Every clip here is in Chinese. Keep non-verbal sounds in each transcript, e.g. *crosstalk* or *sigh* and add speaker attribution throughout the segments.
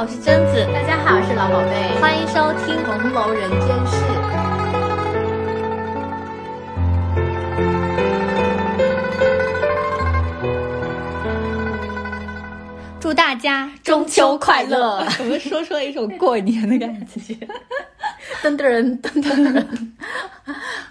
Speaker 1: 好，我是贞子。
Speaker 2: 大家好，我是老宝贝。
Speaker 1: 欢迎收听《
Speaker 2: 红楼人间事》。
Speaker 1: 祝大家中秋快乐！*laughs* 我们说出了一种过年的感觉。*laughs* *laughs*
Speaker 2: 噔噔噔噔噔。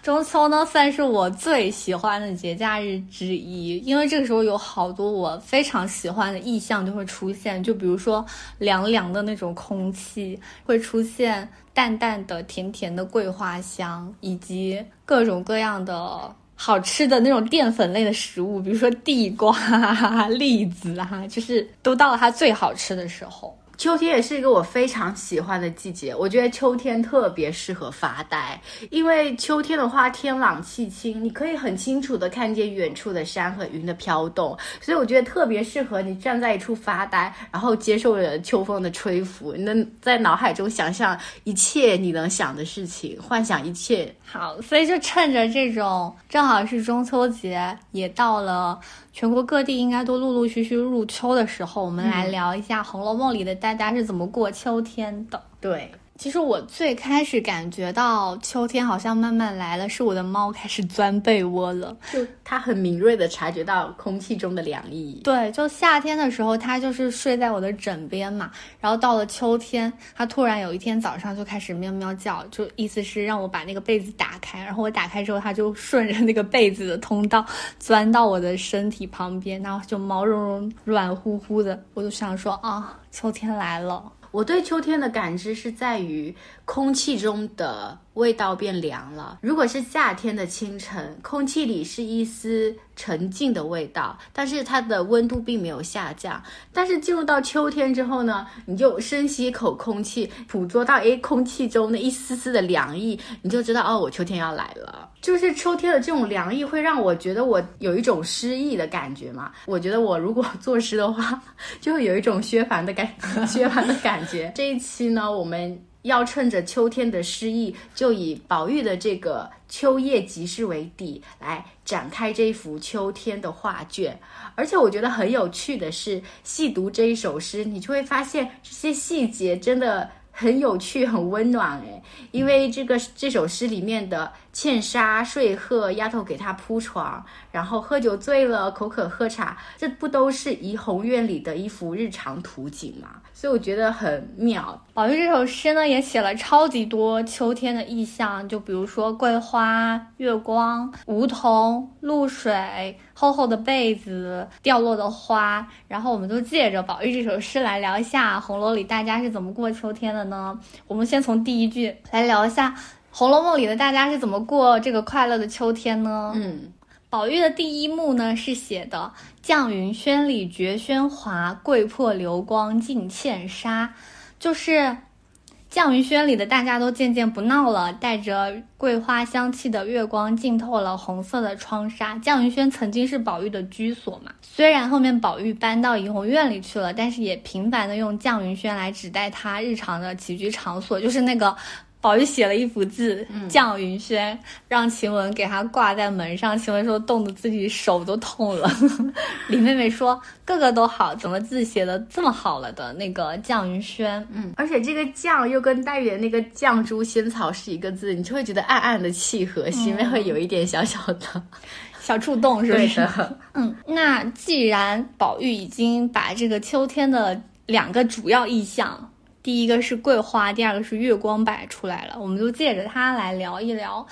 Speaker 1: 中秋呢，算是我最喜欢的节假日之一，因为这个时候有好多我非常喜欢的意象就会出现，就比如说凉凉的那种空气，会出现淡淡的、甜甜的桂花香，以及各种各样的好吃的那种淀粉类的食物，比如说地瓜、*laughs* 栗子啊，就是都到了它最好吃的时候。
Speaker 2: 秋天也是一个我非常喜欢的季节，我觉得秋天特别适合发呆，因为秋天的话天朗气清，你可以很清楚的看见远处的山和云的飘动，所以我觉得特别适合你站在一处发呆，然后接受着秋风的吹拂，你能在脑海中想象一切你能想的事情，幻想一切。
Speaker 1: 好，所以就趁着这种正好是中秋节，也到了。全国各地应该都陆陆续续入秋的时候，我们来聊一下《红楼梦》里的大家是怎么过秋天的。
Speaker 2: 对。
Speaker 1: 其实我最开始感觉到秋天好像慢慢来了，是我的猫开始钻被窝了。
Speaker 2: 就它很敏锐的察觉到空气中的凉意。
Speaker 1: 对，就夏天的时候，它就是睡在我的枕边嘛。然后到了秋天，它突然有一天早上就开始喵喵叫，就意思是让我把那个被子打开。然后我打开之后，它就顺着那个被子的通道钻到我的身体旁边，然后就毛茸茸、软乎乎的。我就想说啊，秋天来了。
Speaker 2: 我对秋天的感知是在于空气中的。味道变凉了。如果是夏天的清晨，空气里是一丝沉静的味道，但是它的温度并没有下降。但是进入到秋天之后呢，你就深吸一口空气，捕捉到诶空气中的一丝丝的凉意，你就知道哦，我秋天要来了。就是秋天的这种凉意会让我觉得我有一种诗意的感觉嘛。我觉得我如果作诗的话，*laughs* 就会有一种薛凡的感 *laughs* 薛凡的感觉。这一期呢，我们。要趁着秋天的诗意，就以宝玉的这个秋夜集市为底，来展开这一幅秋天的画卷。而且我觉得很有趣的是，细读这一首诗，你就会发现这些细节真的很有趣、很温暖。哎，因为这个这首诗里面的。茜纱睡鹤，丫头给他铺床，然后喝酒醉了，口渴喝茶，这不都是怡红院里的一幅日常图景吗？所以我觉得很妙。
Speaker 1: 宝玉这首诗呢，也写了超级多秋天的意象，就比如说桂花、月光、梧桐、露水、厚厚的被子、掉落的花。然后我们就借着宝玉这首诗来聊一下红楼里大家是怎么过秋天的呢？我们先从第一句来聊一下。《红楼梦》里的大家是怎么过这个快乐的秋天呢？
Speaker 2: 嗯，
Speaker 1: 宝玉的第一幕呢是写的“绛云轩里绝喧哗，桂魄流光尽茜纱”，就是绛云轩里的大家都渐渐不闹了，带着桂花香气的月光浸透了红色的窗纱。绛云轩曾经是宝玉的居所嘛，虽然后面宝玉搬到怡红院里去了，但是也频繁的用绛云轩来指代他日常的起居场所，就是那个。宝玉写了一幅字“绛云轩”，让晴雯给他挂在门上。晴雯说冻得自己手都痛了。*laughs* 李妹妹说：“个个都好，怎么字写的这么好了的？那个绛云轩，
Speaker 2: 嗯，而且这个绛又跟黛玉的那个绛珠仙草是一个字，你就会觉得暗暗的契合，心里面会有一点小小的 *laughs*
Speaker 1: 小触动，是不是？*laughs* 嗯，那既然宝玉已经把这个秋天的两个主要意象。第一个是桂花，第二个是月光摆出来了，我们就借着它来聊一聊。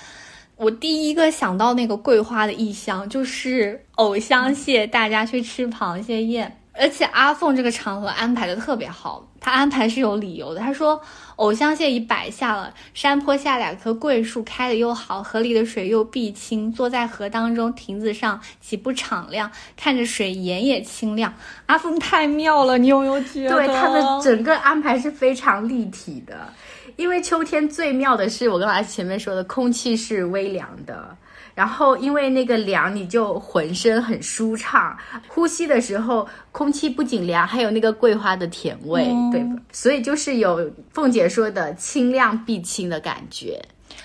Speaker 1: 我第一个想到那个桂花的意象，就是藕香谢，大家去吃螃蟹宴。而且阿凤这个场合安排的特别好，他安排是有理由的。他说，藕香榭已摆下了，山坡下两棵桂树开的又好，河里的水又碧清，坐在河当中亭子上岂不敞亮？看着水眼也清亮。阿峰太妙了，你有没有觉得？
Speaker 2: 对，他的整个安排是非常立体的。因为秋天最妙的是，我刚才前面说的，空气是微凉的。然后，因为那个凉，你就浑身很舒畅，呼吸的时候，空气不仅凉，还有那个桂花的甜味，对吧？所以就是有凤姐说的“清亮碧清”的感觉。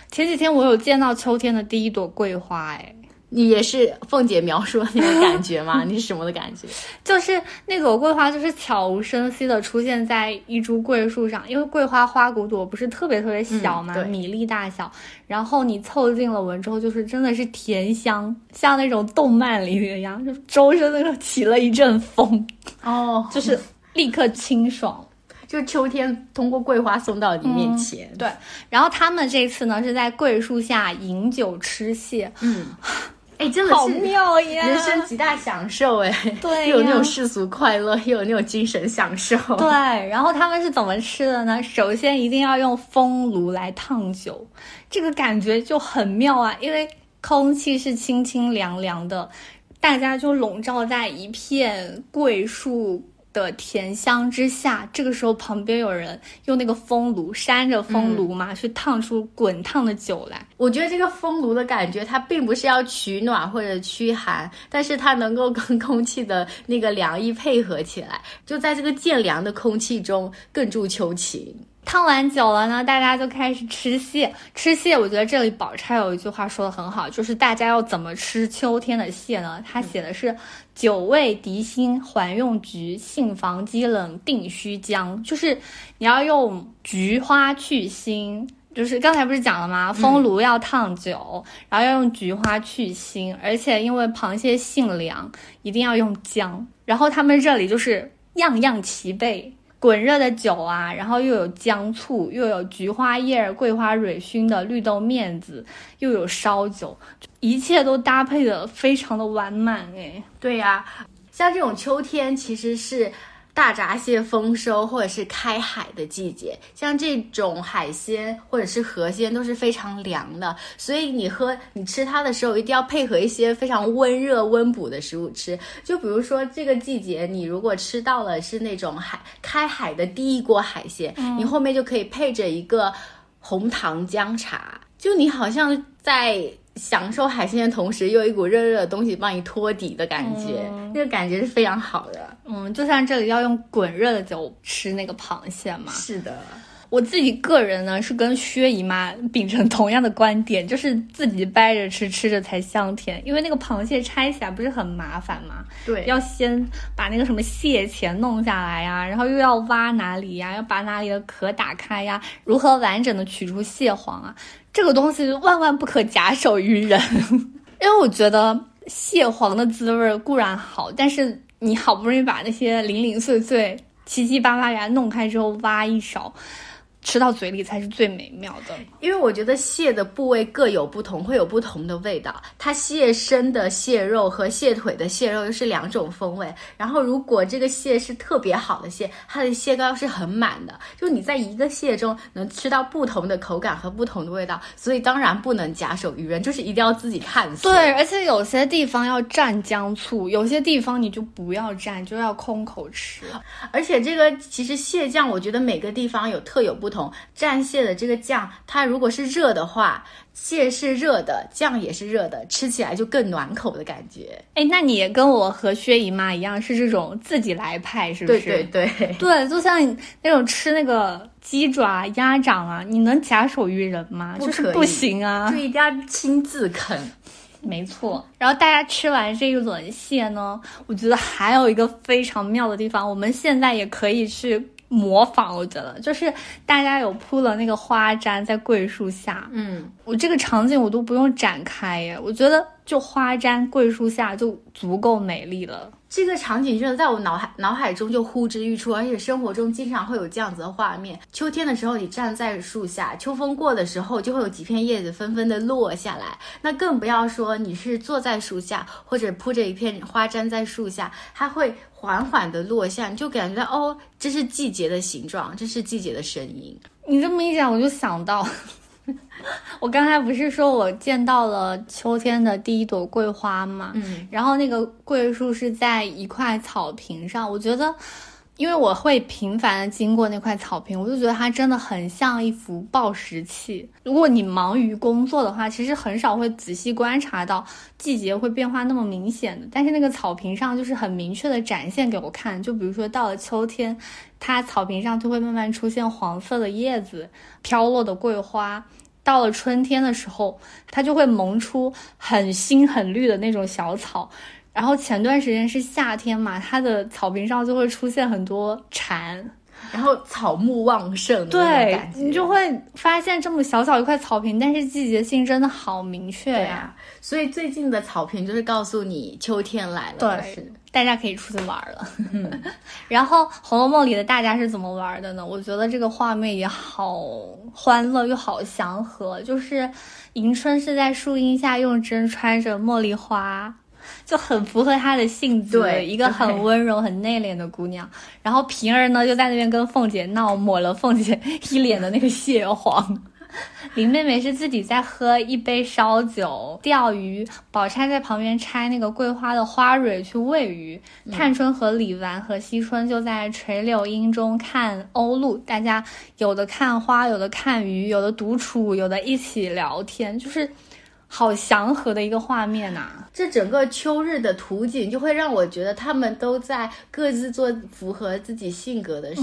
Speaker 1: 前几天我有见到秋天的第一朵桂花，哎，
Speaker 2: 你也是凤姐描述的那个感觉吗？*laughs* 你是什么的感觉？
Speaker 1: 就是那朵桂花，就是悄无声息的出现在一株桂树上，因为桂花花骨朵不是特别特别小嘛，米粒大小。然后你凑近了闻之后，就是真的是甜香，像那种动漫里一样，就周身那个起了一阵风
Speaker 2: 哦，
Speaker 1: 就是立刻清爽。
Speaker 2: 就秋天通过桂花送到你面前，
Speaker 1: 对。然后他们这次呢是在桂树下饮酒吃蟹，
Speaker 2: 嗯。哎，真的是
Speaker 1: 好妙呀！
Speaker 2: 人生极大享受哎，
Speaker 1: 对，
Speaker 2: 又有那种世俗快乐，又有那种精神享受。
Speaker 1: 对，然后他们是怎么吃的呢？首先一定要用风炉来烫酒，这个感觉就很妙啊，因为空气是清清凉凉的，大家就笼罩在一片桂树。的甜香之下，这个时候旁边有人用那个风炉扇着风炉嘛，去烫出滚烫的酒来。
Speaker 2: 我觉得这个风炉的感觉，它并不是要取暖或者驱寒，但是它能够跟空气的那个凉意配合起来，就在这个渐凉的空气中更助秋情。
Speaker 1: 烫完酒了呢，大家就开始吃蟹。吃蟹，我觉得这里宝钗有一句话说的很好，就是大家要怎么吃秋天的蟹呢？他写的是“酒味涤心，还用菊；杏房积冷，定须姜”。就是你要用菊花去腥，就是刚才不是讲了吗？风炉要烫酒，然后要用菊花去腥，而且因为螃蟹性凉，一定要用姜。然后他们这里就是样样齐备。滚热的酒啊，然后又有姜醋，又有菊花叶、桂花蕊熏的绿豆面子，又有烧酒，一切都搭配的非常的完满哎。
Speaker 2: 对呀，像这种秋天其实是。大闸蟹丰收或者是开海的季节，像这种海鲜或者是河鲜都是非常凉的，所以你喝你吃它的时候一定要配合一些非常温热温补的食物吃。就比如说这个季节，你如果吃到了是那种海开海的第一锅海鲜，你后面就可以配着一个红糖姜茶，就你好像在。享受海鲜的同时，又有一股热热的东西帮你托底的感觉，那个感觉是非常好的。
Speaker 1: 嗯，就像这里要用滚热的酒吃那个螃蟹嘛。
Speaker 2: 是的。
Speaker 1: 我自己个人呢是跟薛姨妈秉承同样的观点，就是自己掰着吃，吃着才香甜。因为那个螃蟹拆起来不是很麻烦吗？
Speaker 2: 对，
Speaker 1: 要先把那个什么蟹钳弄下来呀，然后又要挖哪里呀，要把哪里的壳打开呀，如何完整的取出蟹黄啊？这个东西万万不可假手于人，*laughs* 因为我觉得蟹黄的滋味固然好，但是你好不容易把那些零零碎碎、七七八八给它弄开之后，挖一勺。吃到嘴里才是最美妙的，
Speaker 2: 因为我觉得蟹的部位各有不同，会有不同的味道。它蟹身的蟹肉和蟹腿的蟹肉又是两种风味。然后，如果这个蟹是特别好的蟹，它的蟹膏是很满的，就你在一个蟹中能吃到不同的口感和不同的味道。所以当然不能假手于人，就是一定要自己探索。
Speaker 1: 对，而且有些地方要蘸姜醋，有些地方你就不要蘸，就要空口吃。
Speaker 2: 而且这个其实蟹酱，我觉得每个地方有特有不。蘸蟹的这个酱，它如果是热的话，蟹是热的，酱也是热的，吃起来就更暖口的感觉。
Speaker 1: 哎，那你跟我和薛姨妈一样，是这种自己来派，是不是？
Speaker 2: 对对对
Speaker 1: 对，就像那种吃那个鸡爪、鸭掌啊，你能假手于人吗？就是不行啊，
Speaker 2: 就一定要亲自啃。
Speaker 1: 没错。然后大家吃完这一轮蟹呢，我觉得还有一个非常妙的地方，我们现在也可以去。模仿，我觉得就是大家有铺了那个花毡在桂树下，
Speaker 2: 嗯，
Speaker 1: 我这个场景我都不用展开耶，我觉得就花毡桂树下就足够美丽了。
Speaker 2: 这个场景真的在我脑海脑海中就呼之欲出，而且生活中经常会有这样子的画面。秋天的时候，你站在树下，秋风过的时候，就会有几片叶子纷纷的落下来。那更不要说你是坐在树下，或者铺着一片花毡在树下，它会缓缓的落下，你就感觉到哦，这是季节的形状，这是季节的声音。
Speaker 1: 你这么一讲，我就想到。*laughs* 我刚才不是说我见到了秋天的第一朵桂花吗？
Speaker 2: 嗯，
Speaker 1: 然后那个桂树是在一块草坪上，我觉得。因为我会频繁的经过那块草坪，我就觉得它真的很像一幅报时器。如果你忙于工作的话，其实很少会仔细观察到季节会变化那么明显的。但是那个草坪上就是很明确的展现给我看，就比如说到了秋天，它草坪上就会慢慢出现黄色的叶子、飘落的桂花。到了春天的时候，它就会萌出很新很绿的那种小草。然后前段时间是夏天嘛，它的草坪上就会出现很多蝉。
Speaker 2: 然后草木旺盛，
Speaker 1: 对你就会发现这么小小一块草坪，但是季节性真的好明确呀。
Speaker 2: 所以最近的草坪就是告诉你秋天来了，
Speaker 1: 对，大家可以出去玩了。*laughs* 然后《红楼梦》里的大家是怎么玩的呢？我觉得这个画面也好欢乐又好祥和，就是迎春是在树荫下用针穿着茉莉花。就很符合她的性子，一个很温柔、很内敛的姑娘。然后平儿呢，就在那边跟凤姐闹，抹了凤姐一脸的那个蟹黄。*laughs* 林妹妹是自己在喝一杯烧酒、钓鱼，宝钗在旁边拆那个桂花的花蕊去喂鱼。探春和李纨和惜春就在垂柳荫中看鸥鹭，大家有的看花，有的看鱼，有的独处，有的一起聊天，就是。好祥和的一个画面呐！
Speaker 2: 这整个秋日的图景就会让我觉得他们都在各自做符合自己性格的事，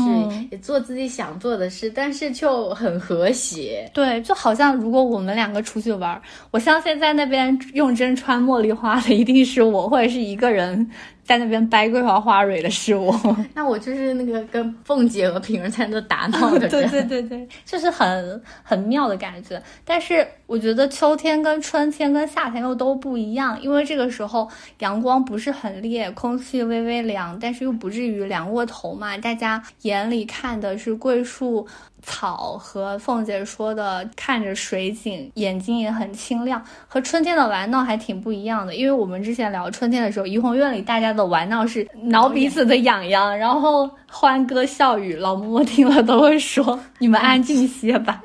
Speaker 2: 也做自己想做的事，但是就很和谐。
Speaker 1: 对，就好像如果我们两个出去玩，我相信在那边用针穿茉莉花的一定是我，或者是一个人。在那边掰桂花花蕊的是我，*laughs*
Speaker 2: 那我就是那个跟凤姐和平儿在那打闹的人。*laughs*
Speaker 1: 对对对对，就是很很妙的感觉。但是我觉得秋天跟春天跟夏天又都不一样，因为这个时候阳光不是很烈，空气微微凉，但是又不至于凉过头嘛。大家眼里看的是桂树。草和凤姐说的看着水景，眼睛也很清亮，和春天的玩闹还挺不一样的。因为我们之前聊春天的时候，怡红院里大家的玩闹是挠彼此的痒痒，然后欢歌笑语，老嬷嬷听了都会说：“你们安静些吧，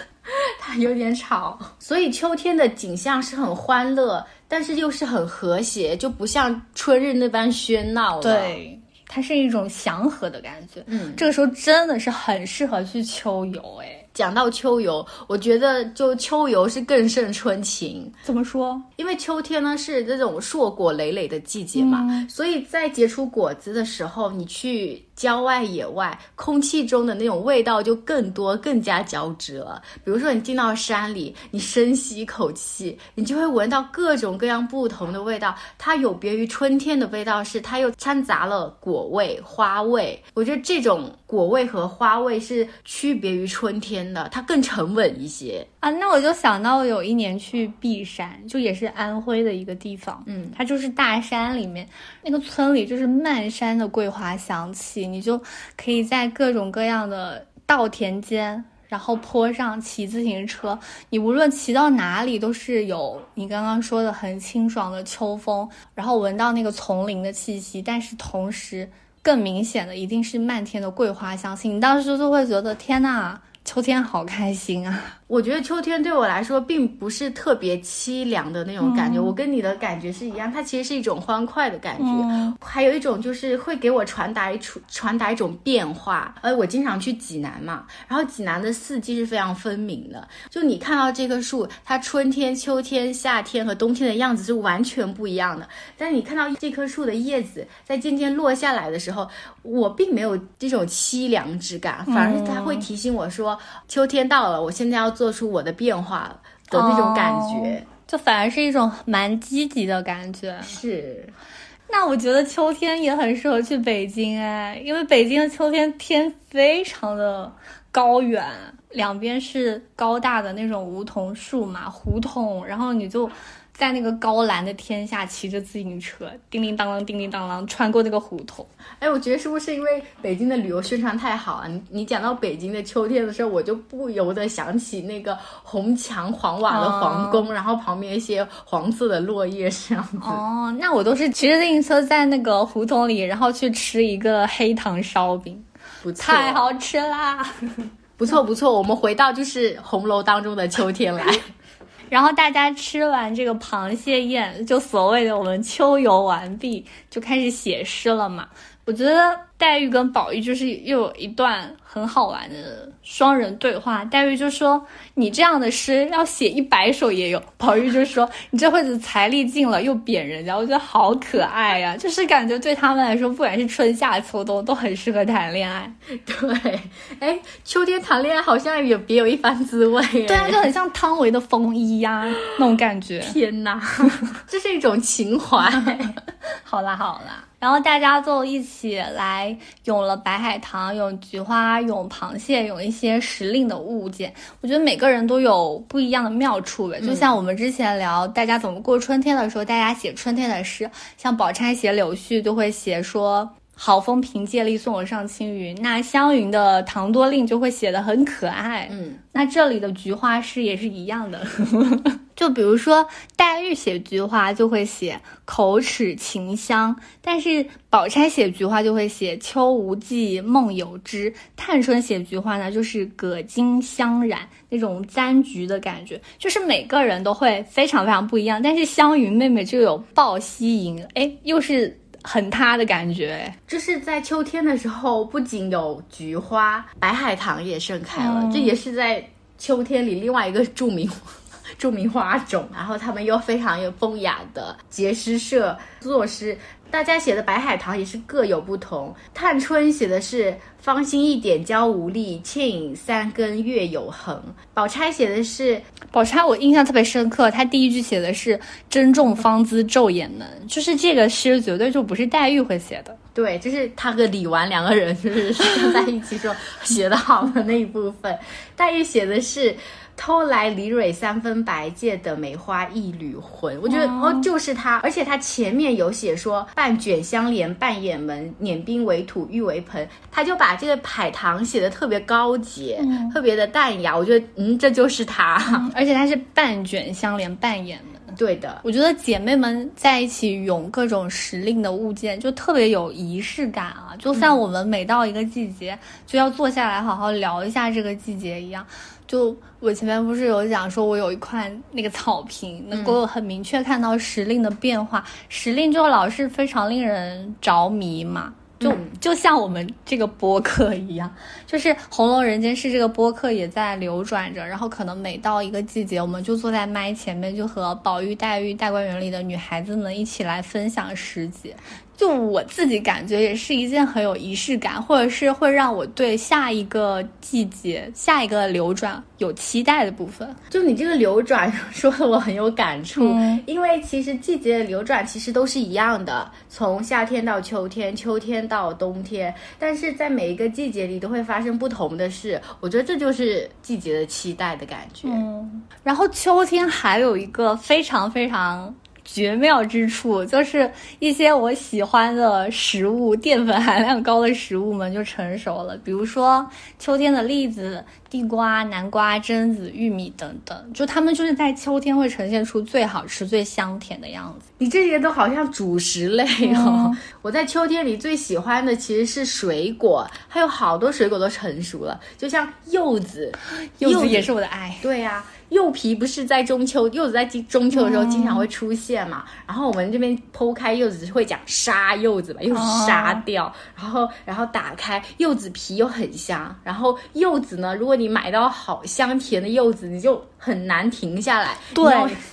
Speaker 1: *laughs*
Speaker 2: 它有点吵。”所以秋天的景象是很欢乐，但是又是很和谐，就不像春日那般喧闹。
Speaker 1: 对。它是一种祥和的感觉，嗯，这个时候真的是很适合去秋游，哎。
Speaker 2: 讲到秋游，我觉得就秋游是更胜春情。
Speaker 1: 怎么说？
Speaker 2: 因为秋天呢是这种硕果累累的季节嘛，所以在结出果子的时候，你去郊外野外，空气中的那种味道就更多、更加交织了。比如说你进到山里，你深吸一口气，你就会闻到各种各样不同的味道。它有别于春天的味道，是它又掺杂了果味、花味。我觉得这种果味和花味是区别于春天。的，它更沉稳一些
Speaker 1: 啊。那我就想到有一年去璧山，就也是安徽的一个地方，
Speaker 2: 嗯，
Speaker 1: 它就是大山里面那个村里，就是漫山的桂花香气，你就可以在各种各样的稻田间，然后坡上骑自行车，你无论骑到哪里，都是有你刚刚说的很清爽的秋风，然后闻到那个丛林的气息，但是同时更明显的一定是漫天的桂花香气，你当时就会觉得天呐！秋天好开心啊！
Speaker 2: 我觉得秋天对我来说并不是特别凄凉的那种感觉，我跟你的感觉是一样，它其实是一种欢快的感觉，还有一种就是会给我传达一传传达一种变化。呃，我经常去济南嘛，然后济南的四季是非常分明的，就你看到这棵树，它春天、秋天、夏天和冬天的样子是完全不一样的。但你看到这棵树的叶子在渐渐落下来的时候，我并没有这种凄凉之感，反而是它会提醒我说，秋天到了，我现在要。做出我的变化的那种感觉，
Speaker 1: 就反而是一种蛮积极的感觉。
Speaker 2: 是，
Speaker 1: 那我觉得秋天也很适合去北京哎，因为北京的秋天天非常的高远，两边是高大的那种梧桐树嘛，胡同，然后你就。在那个高蓝的天下，骑着自行车，叮叮当啷，叮叮当啷，穿过那个胡同。
Speaker 2: 哎，我觉得是不是因为北京的旅游宣传太好啊？你你讲到北京的秋天的时候，我就不由得想起那个红墙黄瓦的皇宫，然后旁边一些黄色的落叶这样子。
Speaker 1: 哦，那我都是骑着自行车在那个胡同里，然后去吃一个黑糖烧饼，
Speaker 2: 不错，
Speaker 1: 太好吃啦！
Speaker 2: 不错不错，我们回到就是红楼当中的秋天来。
Speaker 1: 然后大家吃完这个螃蟹宴，就所谓的我们秋游完毕，就开始写诗了嘛。我觉得黛玉跟宝玉就是又有一段很好玩的双人对话。黛玉就说：“你这样的诗要写一百首也有。”宝玉就说：“你这会子财力尽了又贬人家。”我觉得好可爱呀，就是感觉对他们来说，不管是春夏秋冬都很适合谈恋爱。*laughs*
Speaker 2: 对，哎，秋天谈恋爱好像也别有一番滋味。
Speaker 1: 对啊，*laughs* 就很像汤唯的风衣呀那种感觉。*laughs*
Speaker 2: 天哪，这是一种情怀。
Speaker 1: 好啦好啦。然后大家就一起来咏了白海棠，咏菊花，咏螃蟹，咏一些时令的物件。我觉得每个人都有不一样的妙处呗。就像我们之前聊大家怎么过春天的时候，大家写春天的诗，像宝钗写柳絮就会写说“好风凭借力，送我上青云”。那湘云的《唐多令》就会写的很可爱。
Speaker 2: 嗯，
Speaker 1: 那这里的菊花诗也是一样的。*laughs* 就比如说，黛玉写菊花就会写口齿清香，但是宝钗写菊花就会写秋无际，梦有知。探春写菊花呢，就是葛巾香染那种簪菊的感觉，就是每个人都会非常非常不一样。但是湘云妹妹就有抱膝吟，哎，又是很塌的感觉。
Speaker 2: 就是在秋天的时候，不仅有菊花，白海棠也盛开了，这也是在秋天里另外一个著名。著名花种，然后他们又非常有风雅的结诗社作诗，大家写的白海棠也是各有不同。探春写的是芳心一点娇无力，倩影三更月有痕。宝钗写的是
Speaker 1: 宝钗，我印象特别深刻，她第一句写的是珍重芳姿昼眼门，就是这个诗绝对就不是黛玉会写的。
Speaker 2: 对，就是他和李纨两个人就是 *laughs* 在一起说写的好的那一部分。黛玉写的是。偷来李蕊三分白，借得梅花一缕魂。我觉得哦，就是他，而且他前面有写说半卷香帘半掩门，碾冰为土玉为盆，他就把这个海棠写的特别高洁，特别的淡雅。我觉得嗯，这就是他，
Speaker 1: 而且他是半卷香帘半掩门。
Speaker 2: 对的，
Speaker 1: 我觉得姐妹们在一起用各种时令的物件，就特别有仪式感啊，就像我们每到一个季节就要坐下来好好聊一下这个季节一样。就我前面不是有讲说，我有一块那个草坪，能够很明确看到时令的变化。时令就老是非常令人着迷嘛，就就像我们这个播客一样，*laughs* 就是《红楼人间事》这个播客也在流转着。然后可能每到一个季节，我们就坐在麦前面，就和宝玉、黛玉、大观园里的女孩子们一起来分享时节。就我自己感觉也是一件很有仪式感，或者是会让我对下一个季节、下一个流转有期待的部分。
Speaker 2: 就你这个流转 *laughs* 说的我很有感触，因为其实季节的流转其实都是一样的，从夏天到秋天，秋天到冬天，但是在每一个季节里都会发生不同的事。我觉得这就是季节的期待的感觉。
Speaker 1: 嗯，然后秋天还有一个非常非常。绝妙之处就是一些我喜欢的食物，淀粉含量高的食物们就成熟了。比如说秋天的栗子、地瓜、南瓜、榛子、玉米等等，就它们就是在秋天会呈现出最好吃、最香甜的样子。
Speaker 2: 你这些都好像主食类哦。*laughs* 我在秋天里最喜欢的其实是水果，还有好多水果都成熟了，就像柚子，
Speaker 1: 柚子也是我的爱。
Speaker 2: 对呀。柚皮不是在中秋，柚子在中秋的时候经常会出现嘛？然后我们这边剖开柚子会讲杀柚子吧，又杀掉，然后然后打开柚子皮又很香，然后柚子呢，如果你买到好香甜的柚子，你就很难停下来，
Speaker 1: 对，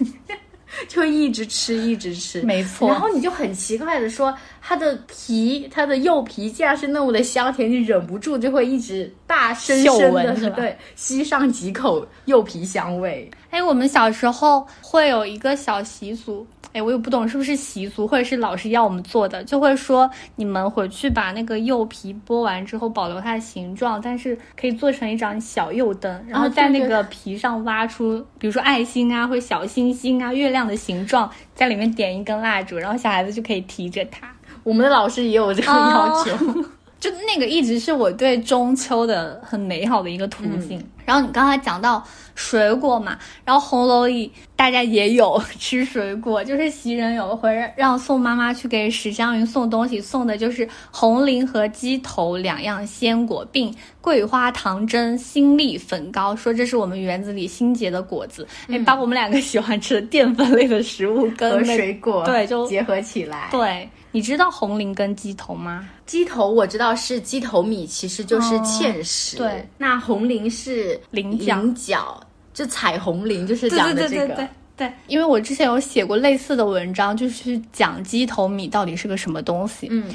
Speaker 1: *laughs* *laughs*
Speaker 2: 就一直吃一直吃，
Speaker 1: 没错。
Speaker 2: 然后你就很奇怪的说。它的皮，它的柚皮，竟然是那么的香甜，你忍不住就会一直大声声的对吸上几口柚皮香味。
Speaker 1: 哎，我们小时候会有一个小习俗。哎，我也不懂是不是习俗，或者是老师要我们做的，就会说你们回去把那个柚皮剥完之后，保留它的形状，但是可以做成一盏小柚灯，然后在那个皮上挖出，比如说爱心啊，或者小星星啊、月亮的形状，在里面点一根蜡烛，然后小孩子就可以提着它。
Speaker 2: 我们的老师也有这个要求。*laughs*
Speaker 1: 就那个一直是我对中秋的很美好的一个途径。然后你刚才讲到水果嘛，然后红楼里大家也有 *laughs* 吃水果，就是袭人有一回让宋妈妈去给史湘云送东西，送的就是红菱和鸡头两样鲜果，并桂花糖蒸新栗粉糕，说这是我们园子里新结的果子，哎、把我们两个喜欢吃的淀粉类的食物跟
Speaker 2: 和水果
Speaker 1: 对就
Speaker 2: 结合起来。
Speaker 1: 对，你知道红菱跟鸡头吗？
Speaker 2: 鸡头我知道是鸡头米，其实就是芡实。
Speaker 1: 对，
Speaker 2: 那红菱是
Speaker 1: 菱角
Speaker 2: 菱角，就彩虹菱，就是讲的这个。
Speaker 1: 对对对对。对，因为我之前有写过类似的文章，就是讲鸡头米到底是个什么东西。
Speaker 2: 嗯，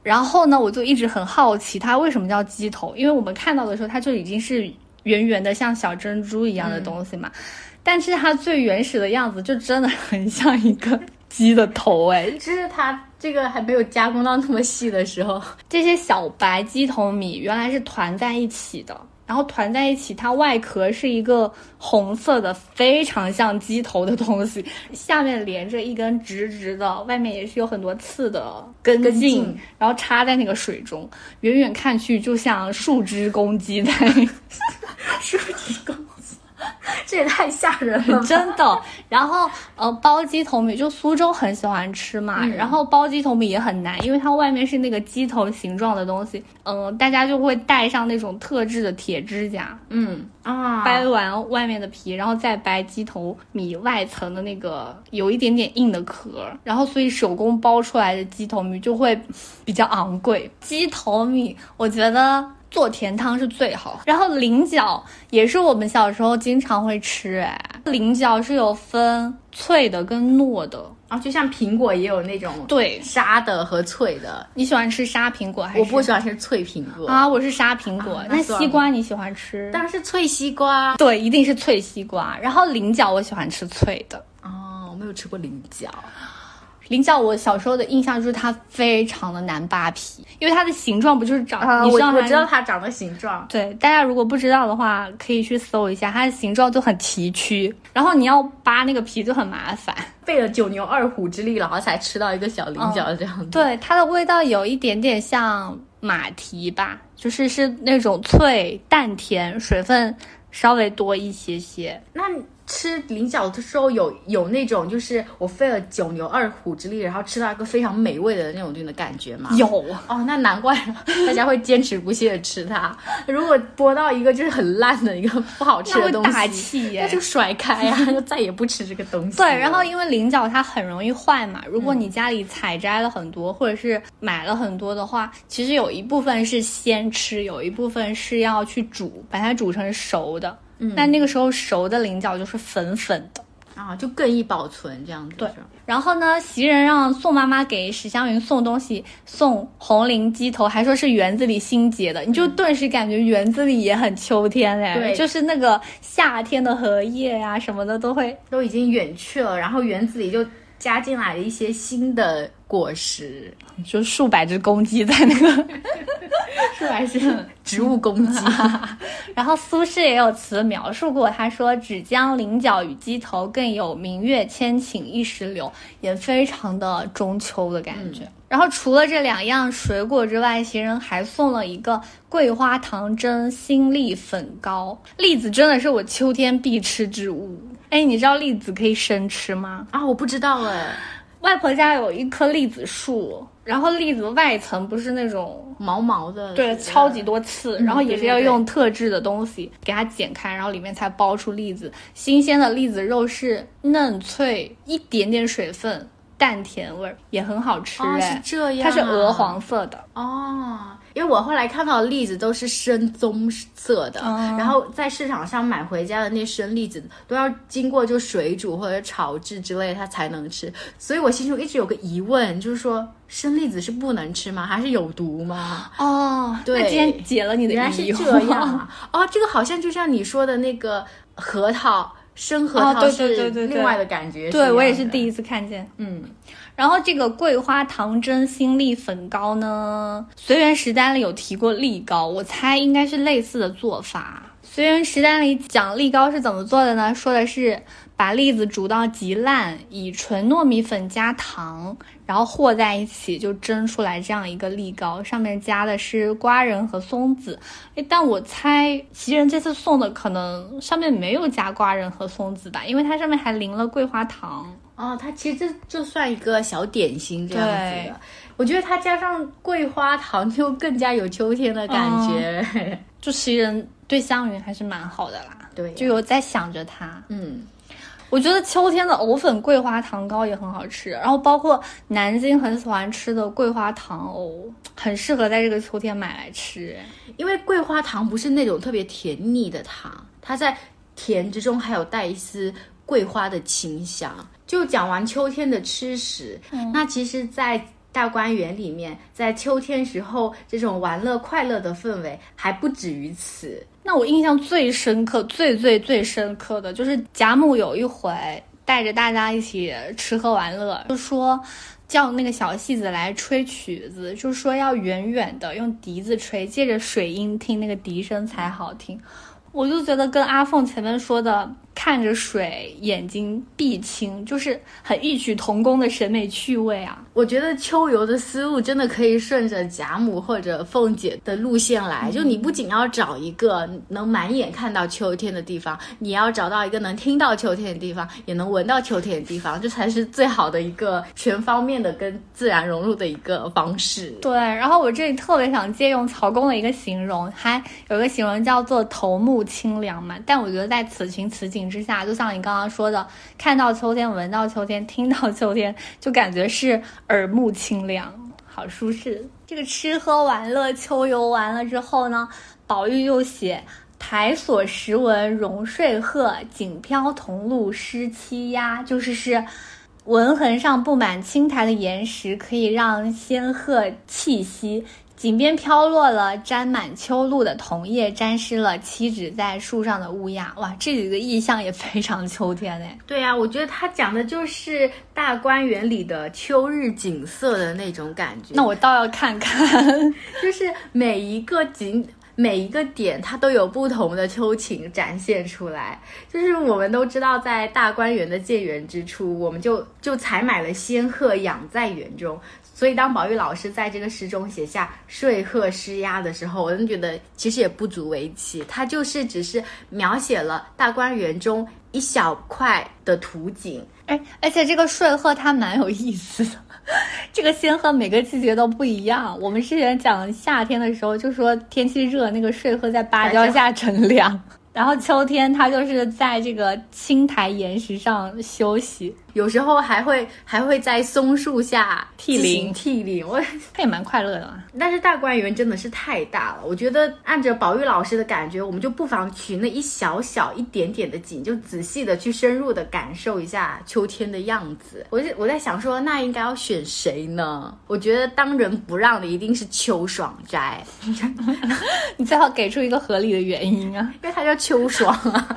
Speaker 1: 然后呢，我就一直很好奇它为什么叫鸡头，因为我们看到的时候，它就已经是圆圆的，像小珍珠一样的东西嘛。但是它最原始的样子，就真的很像一个鸡的头哎。
Speaker 2: 就是它这个还没有加工到那么细的时候，
Speaker 1: 这些小白鸡头米原来是团在一起的，然后团在一起，它外壳是一个红色的，非常像鸡头的东西，下面连着一根直直的，外面也是有很多刺的根
Speaker 2: 根
Speaker 1: 茎
Speaker 2: 茎，
Speaker 1: 然后插在那个水中，远远看去就像树枝公鸡在。*laughs*
Speaker 2: 树枝公鸡，这也太吓人了！*laughs*
Speaker 1: 真的。然后呃，包鸡头米就苏州很喜欢吃嘛，
Speaker 2: 嗯
Speaker 1: 然后包鸡头米也很难，因为它外面是那个鸡头形状的东西，嗯、大家就会带上那种特制的铁指甲，
Speaker 2: 嗯啊，
Speaker 1: 掰完外面的皮，然后再掰鸡头米外层的那个有一点点硬的壳，然后所以手工包出来的鸡头米就会比较昂贵。鸡头米我觉得做甜汤是最好，然后菱角也是我们小时候经常会吃，哎，菱角是有分脆的跟糯的，
Speaker 2: 啊，就像苹果也有那种
Speaker 1: 对，
Speaker 2: 沙的和脆的，
Speaker 1: 你喜欢吃沙苹果还是？
Speaker 2: 我不喜欢吃脆苹果，
Speaker 1: 啊，我是沙苹果，那西瓜你喜欢吃？
Speaker 2: 当然是脆西瓜。
Speaker 1: 对，一定是脆西瓜。然后菱角我喜欢吃脆的。
Speaker 2: 哦，我没有吃过菱角。
Speaker 1: 菱角我小时候的印象就是它非常的难扒皮，因为它的形状不就是长，你知道它
Speaker 2: 我知道它长的形状。
Speaker 1: 对，大家如果不知道的话，可以去搜一下，它的形状就很崎岖，然后你要扒那个皮就很麻烦。
Speaker 2: 费了九牛二虎之力，然后才吃到一个小菱角这样子。
Speaker 1: 对，它的味道有一点点像马蹄吧，就是是那种脆淡甜，水分稍微多一些些。
Speaker 2: 那你吃菱角的时候有有那种就是我费了九牛二虎之力，然后吃到一个非常美味的那种那种感觉吗？
Speaker 1: 有，
Speaker 2: 哦，那难怪大家会坚持不懈的吃它。如果剥到一个就是很烂的一个不好吃的东西，
Speaker 1: 打气耶
Speaker 2: 那就甩开呀啊，*laughs* 就再也不吃这个东西。
Speaker 1: 对，然后因为菱角它很容易坏嘛，如果你家里采摘了很多，或者是买了很多的话，其实有一部分是先吃，有一部分是要去煮，把它煮成熟的。嗯，那那个时候熟的菱角就是粉粉的。
Speaker 2: 啊，就更易保存这样子。
Speaker 1: 对然后呢，袭人让宋妈妈给史湘云送东西，送红菱鸡头，还说是园子里新结的，你就顿时感觉园子里也很秋天嘞，
Speaker 2: 对
Speaker 1: 就是那个夏天的荷叶呀、什么的都会
Speaker 2: 都已经远去了，然后园子里就加进来了一些新的果实，
Speaker 1: 就数百只公鸡在那个 *laughs*
Speaker 2: 数百只 *laughs* 植物公鸡？*laughs*
Speaker 1: 然后苏轼也有词描述过，他说“只将菱角与鸡头，更有明月千顷一时流”，也非常的中秋的感觉。然后除了这两样水果之外，行人还送了一个桂花糖蒸新栗粉糕。栗子真的是我秋天必吃之物。哎，你知道栗子可以生吃吗？
Speaker 2: 啊，我不知道哎，
Speaker 1: 外婆家有一棵栗子树，然后栗子外层不是那种
Speaker 2: 毛毛的，
Speaker 1: 对，超级多刺，然后也是要用特制的东西给它剪开，然后里面才剥出栗子。新鲜的栗子肉是嫩脆，一点点水分，淡甜味儿，也很好吃
Speaker 2: 是这样、
Speaker 1: 它是鹅黄色的，
Speaker 2: 哦，因为我后来看到的栗子都是深棕色的，
Speaker 1: 哦
Speaker 2: 然后在市场上买回家的那生栗子都要经过就水煮或者炒制之类，它才能吃。所以我心中一直有个疑问，就是说生栗子是不能吃吗？还是有毒吗？
Speaker 1: 哦，
Speaker 2: 对
Speaker 1: 那今天解了你的
Speaker 2: 原来是这样啊！哦，这个好像就像你说的那个核桃，生核桃是
Speaker 1: 对对对对
Speaker 2: 另外的感觉。
Speaker 1: 对我也是第，
Speaker 2: 一
Speaker 1: 次看见。
Speaker 2: 嗯，
Speaker 1: 然后这个桂花糖蒸新栗粉糕呢，随园食单里有提过栗糕，我猜应该是类似的做法。随园食单里讲栗糕是怎么做的呢？说的是把栗子煮到极烂，以纯糯米粉加糖，然后和在一起就蒸出来这样一个栗糕，上面加的是瓜仁和松子。诶，但我猜袭人这次送的可能上面没有加瓜仁和松子吧，因为它上面还淋了桂花糖。
Speaker 2: 哦，它其实这就算一个小点心这样子的。我觉得它加上桂花糖，就更加有秋天的感觉。
Speaker 1: 就其实对香云还是蛮好的啦。
Speaker 2: 对，
Speaker 1: 就有在想着它。
Speaker 2: 嗯，
Speaker 1: 我觉得秋天的藕粉桂花糖糕也很好吃，然后包括南京很喜欢吃的桂花糖藕，很适合在这个秋天买来吃。
Speaker 2: 因为桂花糖不是那种特别甜腻的糖，它在甜之中还有带一丝桂花的清香。就讲完秋天的吃食，那其实，在大观园里面，在秋天时候这种玩乐快乐的氛围还不止于此。
Speaker 1: 那我印象最深刻、最最最深刻的就是贾母有一回带着大家一起吃喝玩乐，就说叫那个小戏子来吹曲子，就说要远远的用笛子吹，借着水音听那个笛声才好听。我就觉得跟阿凤前面说的。看着水，眼睛闭清，就是很异曲同工的审美趣味啊！
Speaker 2: 我觉得秋游的思路真的可以顺着贾母或者凤姐的路线来，就你不仅要找一个能满眼看到秋天的地方，你要找到一个能听到秋天的地方，也能闻到秋天的地方，这才是最好的一个全方面的跟自然融入的一个方式。
Speaker 1: 对，然后我这里特别想借用曹公的一个形容，还有一个形容叫做头目清凉嘛，但我觉得在此情此景。之下，就像你刚刚说的，看到秋天，闻到秋天，听到秋天，就感觉是耳目清凉，好舒适。这个吃喝玩乐秋游完了之后呢，宝玉又写台所时闻荣睡鹤，锦飘桐露湿栖鸦，就是是文痕上布满青苔的岩石，可以让仙鹤栖息。井边飘落了沾满秋露的桐叶，沾湿了栖止在树上的乌鸦。哇，这几个意象也非常秋天哎。
Speaker 2: 对呀，我觉得他讲的就是大观园里的秋日景色的那种感觉。
Speaker 1: 那我倒要看看，
Speaker 2: 就是每一个景、每一个点，它都有不同的秋情展现出来。就是我们都知道，在大观园的建园之初，我们就就采买了仙鹤养在园中。所以，当宝玉老师在这个诗中写下“睡鹤施压”的时候，我就觉得其实也不足为奇，他就是只是描写了大观园中一小块的图景。
Speaker 1: 哎，而且这个睡鹤它蛮有意思的，这个仙鹤每个季节都不一样。我们之前讲夏天的时候，就说天气热，那个睡鹤在芭蕉下乘凉。然后秋天，它就是在这个青苔岩石上休息，
Speaker 2: 有时候还会还会在松树下
Speaker 1: 涕零
Speaker 2: 涕零，我 *laughs*
Speaker 1: 它也蛮快乐的嘛。
Speaker 2: 但是大观园真的是太大了，我觉得按着宝玉老师的感觉，我们就不妨取那一小小一点点的景，就仔细的去深入的感受一下秋天的样子。我我在想说，那应该要选谁呢？我觉得当仁不让的一定是秋爽斋，*laughs*
Speaker 1: 你最好给出一个合理的原因啊，
Speaker 2: 因为它叫。秋爽啊！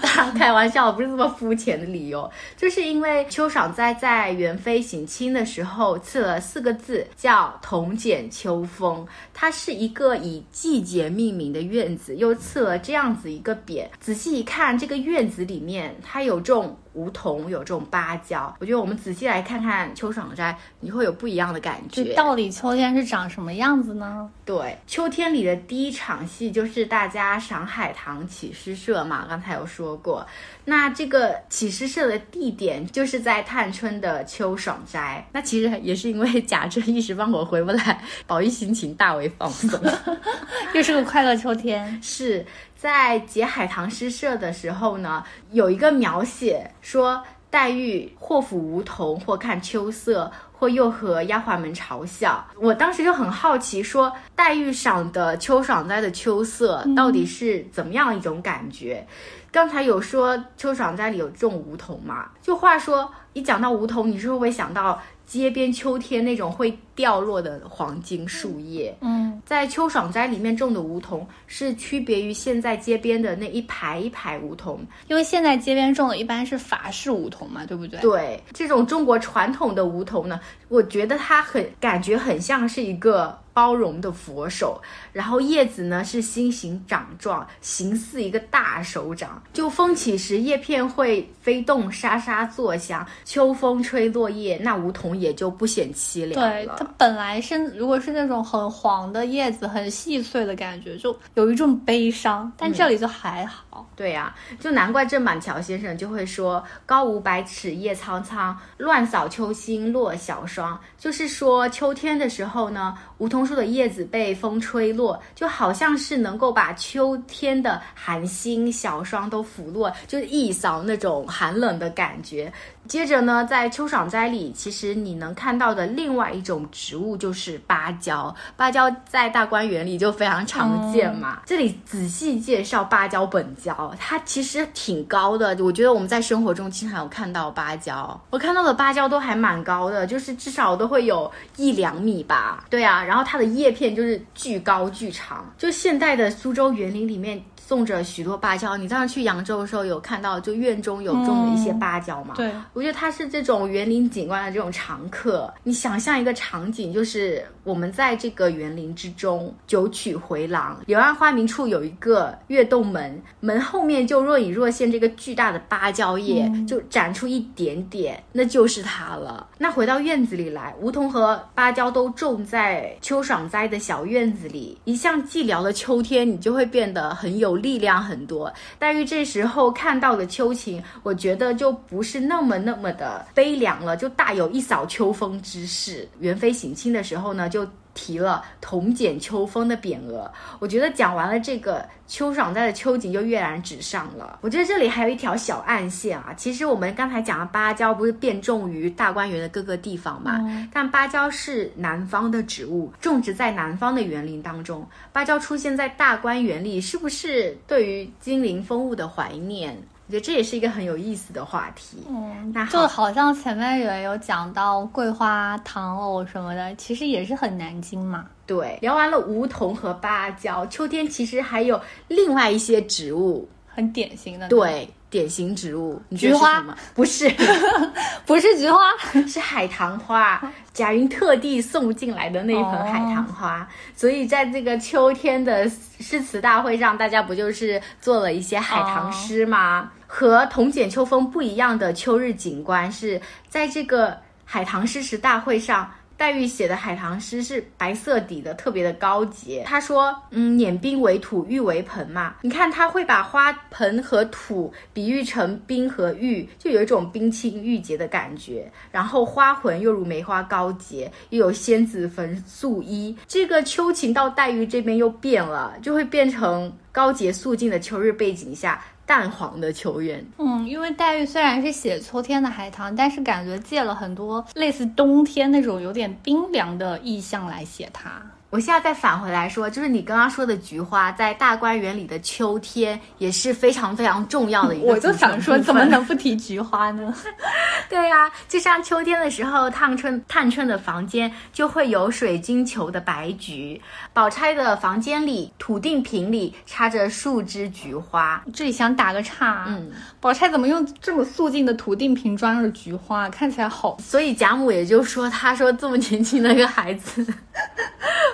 Speaker 2: 当然开玩笑，不是这么肤浅的理由，*laughs* 就是因为秋爽在在元妃省亲的时候赐了四个字，叫“同剪秋风”。它是一个以季节命名的院子，又赐了这样子一个匾。仔细一看，这个院子里面它有种梧桐，有这种芭蕉。我觉得我们仔细来看看秋爽斋，你会有不一样的感觉。
Speaker 1: 到底秋天是长什么样子呢？
Speaker 2: 对，秋天里的第一场戏就是大家赏海棠起诗社嘛，刚才有说过。那这个起诗社的地点就是在探春的秋爽斋。那其实也是因为贾政一时半会回不来，*laughs* 宝玉心情大为放松，*laughs*
Speaker 1: 又是个快乐秋天。*laughs*
Speaker 2: 是在结海棠诗社的时候呢，有一个描写说黛玉或抚梧桐，或看秋色。或又和丫鬟们嘲笑，我当时就很好奇，说黛玉赏的秋爽斋的秋色到底是怎么样一种感觉？刚才有说秋爽斋里有种梧桐嘛？就话说一讲到梧桐，你是会不会想到？街边秋天那种会掉落的黄金树叶，
Speaker 1: 嗯，
Speaker 2: 在秋爽斋里面种的梧桐是区别于现在街边的那一排一排梧桐，
Speaker 1: 因为现在街边种的一般是法式梧桐嘛，对不对？
Speaker 2: 对，这种中国传统的梧桐呢，我觉得它很感觉很像是一个包容的佛手，然后叶子呢是心形掌状，形似一个大手掌。就风起时，叶片会飞动，沙沙作响。秋风吹落叶，那梧桐也就不显凄凉
Speaker 1: 对，它
Speaker 2: 了。
Speaker 1: 本来是如果是那种很黄的叶子，很细碎的感觉，就有一种悲伤，但这里就还好。
Speaker 2: 对呀、就难怪郑板桥先生就会说“高五百尺叶苍苍，乱扫秋心落小霜”，就是说秋天的时候呢，梧桐树的叶子被风吹落，就好像是能够把秋天的寒星、小霜都拂落，就是一扫那种寒冷的感觉。接着呢，在秋爽斋里，其实你能看到的另外一种植物就是芭蕉。芭蕉在大观园里就非常常见嘛。这里仔细介绍芭蕉本它其实挺高的。我觉得我们在生活中经常有看到芭蕉，我看到的芭蕉都还蛮高的，就是至少都会有一两米吧。对啊，然后它的叶片就是巨高巨长，就现代的苏州园林里面。种着许多芭蕉，你当时去扬州的时候有看到，就院中有种了一些芭蕉嘛？
Speaker 1: 对，
Speaker 2: 我觉得它是这种园林景观的这种常客。你想象一个场景，就是我们在这个园林之中九曲回廊，柳暗花明处有一个月洞门，门后面就若隐若现这个巨大的芭蕉叶，就展出一点点，那就是它了。那回到院子里来，梧桐和芭蕉都种在秋爽斋的小院子里，一向寂寥的秋天，你就会变得很有力量很多。黛玉这时候看到的秋情，我觉得就不是那么那么的悲凉了，就大有一扫秋风之势。元妃省亲的时候呢，就。提了“同剪秋风”的匾额，我觉得讲完了这个秋爽在的秋景就跃然纸上了。我觉得这里还有一条小暗线啊，其实我们刚才讲的芭蕉不是遍种于大观园的各个地方嘛，但芭蕉是南方的植物，种植在南方的园林当中。芭蕉出现在大观园里，是不是对于金陵风物的怀念？我觉得这也是一个很有意思的话题。
Speaker 1: 嗯
Speaker 2: 那，好
Speaker 1: 就好像前面也有讲到桂花糖藕什么的，其实也是很南京嘛。
Speaker 2: 对，聊完了梧桐和芭蕉，秋天其实还有另外一些植物，
Speaker 1: 很典型的。，
Speaker 2: 对，典型植物，你觉得
Speaker 1: 菊花
Speaker 2: 是什么？不是，*laughs*
Speaker 1: 不是菊花，*laughs*
Speaker 2: 是海棠花。*laughs* 贾云特地送进来的那一盆
Speaker 1: 哦
Speaker 2: 海棠花，所以在这个秋天的诗词大会上，大家不就是做了一些海棠诗吗？和同剪秋风不一样的秋日景观是在这个海棠诗词大会上。黛玉写的海棠诗是白色底的，特别的高洁。她说：“嗯，碾冰为土，玉为盆嘛。你看，她会把花盆和土比喻成冰和玉，就有一种冰清玉洁的感觉。然后花魂又如梅花高洁，又有仙子焚素衣。这个秋情到黛玉这边又变了，就会变成高洁素净的秋日背景下淡黄的球员。
Speaker 1: 嗯，因为黛玉虽然是写秋天的海棠，但是感觉借了很多类似冬天那种有点冰凉的意象来写它。
Speaker 2: 我现在再返回来说，就是你刚刚说的菊花，在大观园里的秋天也是非常非常重要的一个。
Speaker 1: 我就想说，怎么？能不提菊花呢？*laughs*
Speaker 2: 对呀、就像秋天的时候，探春探春的房间就会有水晶球的白菊，宝钗的房间里土定瓶里插着数枝菊花。
Speaker 1: 这里想打个岔，
Speaker 2: 嗯，
Speaker 1: 宝钗怎么用这么素净的土定瓶装着菊花，看起来好
Speaker 2: 所以贾母也就说，她说这么年轻的一个孩子，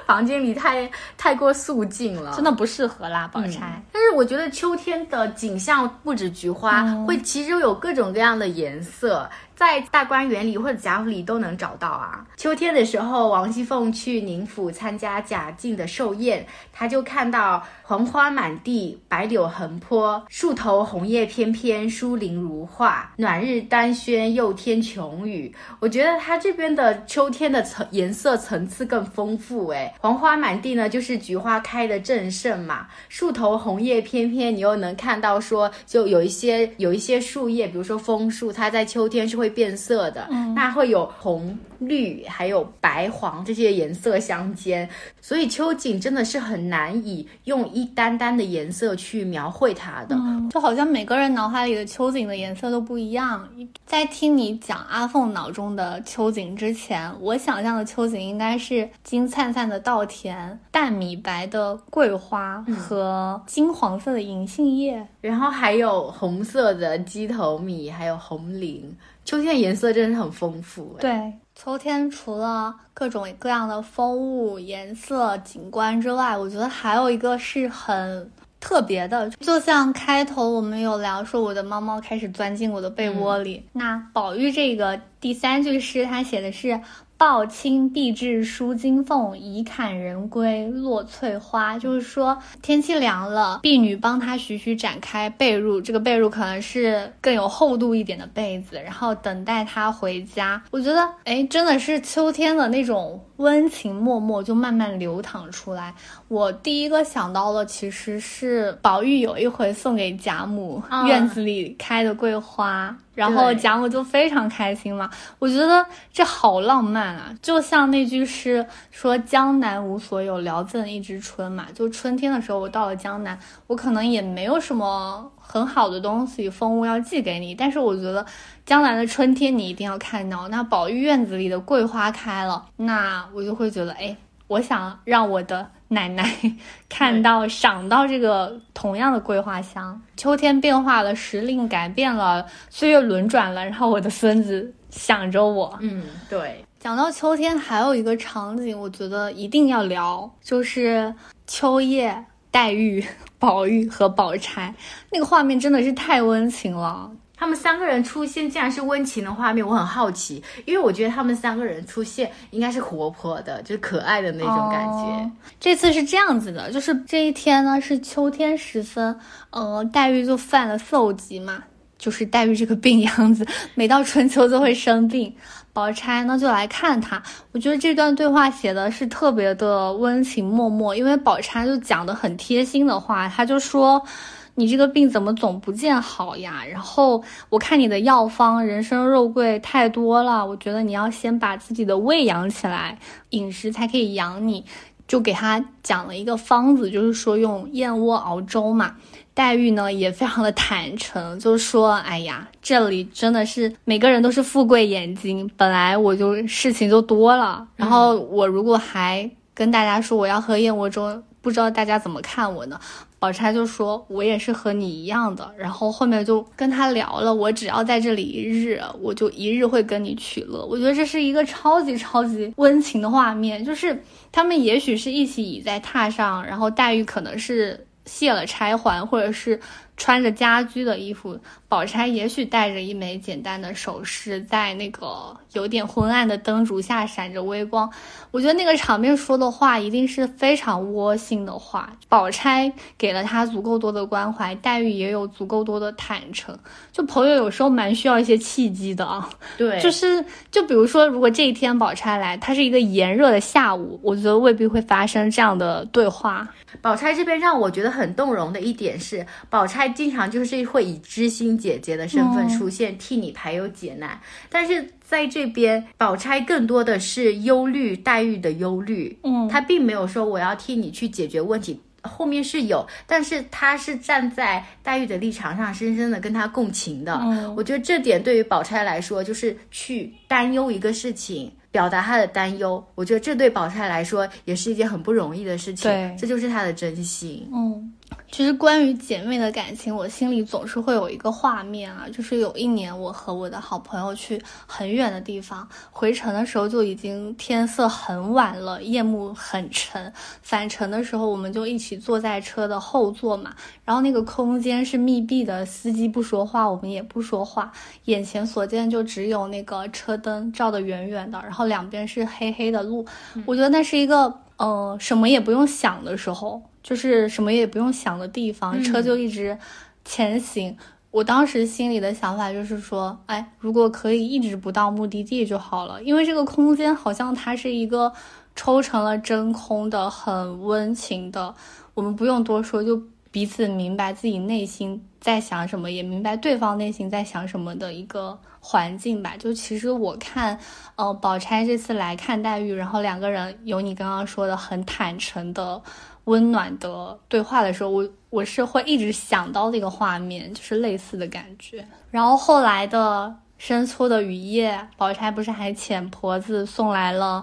Speaker 2: 房间里太太过素静了，
Speaker 1: 真的不适合啦，宝钗。
Speaker 2: 但是我觉得秋天的景象不止菊花，
Speaker 1: 嗯
Speaker 2: 会其实有各种各样的颜色，在大观园里或者贾府里都能找到啊。秋天的时候，王熙凤去宁府参加贾敬的寿宴，她就看到黄花满地，白柳横坡，树头红叶翩翩，疏林如画，暖日丹轩，又添琼雨。我觉得它这边的秋天的层颜色层次更丰富诶，黄花满地呢，就是菊花开的正盛嘛，树头红叶翩翩，你又能看到说，就有一些有一些树叶，比如说枫树，它在秋天是会变色的，那会有红、绿，还有白、黄这些颜色相间，所以秋景真的是很难以用一单单的颜色去描绘它的。
Speaker 1: 嗯，就好像每个人脑海里的秋景的颜色都不一样。在听你讲阿凤脑中的秋景之前，我想象的秋景应该是金灿灿的稻田、淡米白的桂花和金黄色的银杏叶。
Speaker 2: 然后还有红色的鸡头米，还有红菱，秋天的颜色真的是很丰富。哎，
Speaker 1: 对，秋天除了各种各样的风物、颜色、景观之外，我觉得还有一个是很特别的，就像开头我们有聊说，我的猫猫开始钻进我的被窝里。那宝玉这个第三句诗，他写的是。抱青壁至舒金凤，已砍人归落翠花。就是说天气凉了，婢女帮他徐徐展开被褥，这个被褥可能是更有厚度一点的被子，然后等待他回家。我觉得，哎，真的是秋天的那种温情脉脉就慢慢流淌出来。我第一个想到的其实是宝玉有一回送给贾母院子里开的桂花。然后贾母就非常开心嘛，我觉得这好浪漫啊，就像那句诗说“江南无所有，聊赠一枝春”嘛。就春天的时候，我到了江南，我可能也没有什么很好的东西、风物要寄给你，但是我觉得将来的春天你一定要看到。那宝玉院子里的桂花开了，那我就会觉得，哎，我想让我的。奶奶 *laughs* 看到、赏到这个同样的桂花香，秋天变化了，时令改变了，岁月轮转了，然后我的孙子想着我。
Speaker 2: 嗯，对。
Speaker 1: 讲到秋天，还有一个场景，我觉得一定要聊，就是秋夜，黛玉、宝玉和宝钗那个画面，真的是太温情了。
Speaker 2: 他们三个人出现，竟然是温情的画面，我很好奇，因为我觉得他们三个人出现应该是活泼的，就是可爱的那种感觉。
Speaker 1: 这次是这样子的，就是这一天呢是秋天时分，呃，黛玉就犯了嗽疾嘛，就是黛玉这个病秧子，每到春秋就会生病。宝钗呢就来看他，我觉得这段对话写的是特别的温情脉脉，因为宝钗就讲的很贴心的话，她就说。你这个病怎么总不见好呀？然后我看你的药方，人参肉桂太多了，我觉得你要先把自己的胃养起来，饮食才可以养你。就给他讲了一个方子，就是说用燕窝熬粥嘛。黛玉呢也非常的坦诚，就说：“哎呀，这里真的是每个人都是富贵眼睛，本来我就事情就多了，然后我如果还跟大家说我要喝燕窝粥，不知道大家怎么看我呢？”宝钗就说：“我也是和你一样的。”然后后面就跟他聊了，我只要在这里一日，我就一日会跟你取乐。我觉得这是一个超级超级温情的画面，就是他们也许是一起倚在榻上，然后黛玉可能是卸了钗环，或者是。穿着家居的衣服，宝钗也许带着一枚简单的首饰，在那个有点昏暗的灯烛下闪着微光。我觉得那个场面说的话一定是非常窝心的话。宝钗给了他足够多的关怀，黛玉也有足够多的坦诚。就朋友有时候蛮需要一些契机的啊。
Speaker 2: 对，
Speaker 1: 就是就比如说，如果这一天宝钗来，它是一个炎热的下午，我觉得未必会发生这样的对话。
Speaker 2: 宝钗这边让我觉得很动容的一点是，宝钗。经常就是会以知心姐姐的身份出现，替你排忧解难。但是在这边，宝钗更多的是忧虑黛玉的忧虑。
Speaker 1: 嗯，
Speaker 2: 她并没有说我要替你去解决问题，后面是有，但是她是站在黛玉的立场上，深深的跟她共情的。
Speaker 1: 嗯，
Speaker 2: 我觉得这点对于宝钗来说，就是去担忧一个事情。表达她的担忧，我觉得这对宝钗来说也是一件很不容易的事情。
Speaker 1: 对，
Speaker 2: 这就是她的真心。
Speaker 1: 嗯，其实关于姐妹的感情，我心里总是会有一个画面啊，就是有一年我和我的好朋友去很远的地方，回程的时候就已经天色很晚了，夜幕很沉。返程的时候，我们就一起坐在车的后座嘛，然后那个空间是密闭的，司机不说话，我们也不说话，眼前所见就只有那个车灯照得远远的，然后。两边是黑黑的路，我觉得那是一个呃什么也不用想的时候，就是什么也不用想的地方，车就一直前行。我当时心里的想法就是说，哎，如果可以一直不到目的地就好了，因为这个空间好像它是一个抽成了真空的、很温情的，我们不用多说就。彼此明白自己内心在想什么，也明白对方内心在想什么的一个环境吧。就其实我看，呃，宝钗这次来看黛玉，然后两个人有你刚刚说的很坦诚的、温暖的对话的时候，我我是会一直想到那个画面，就是类似的感觉。然后后来的深秋的雨夜，宝钗不是还遣婆子送来了，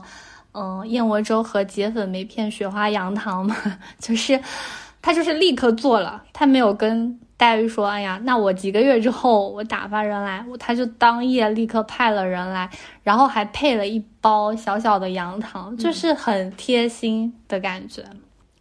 Speaker 1: 嗯，燕窝粥和结粉梅片雪花羊汤吗？*laughs* 就是。他就是立刻做了，他没有跟黛玉说：“哎呀，那我几个月之后我打发人来。”他就当夜立刻派了人来，然后还配了一包小小的羊糖，就是很贴心的感觉。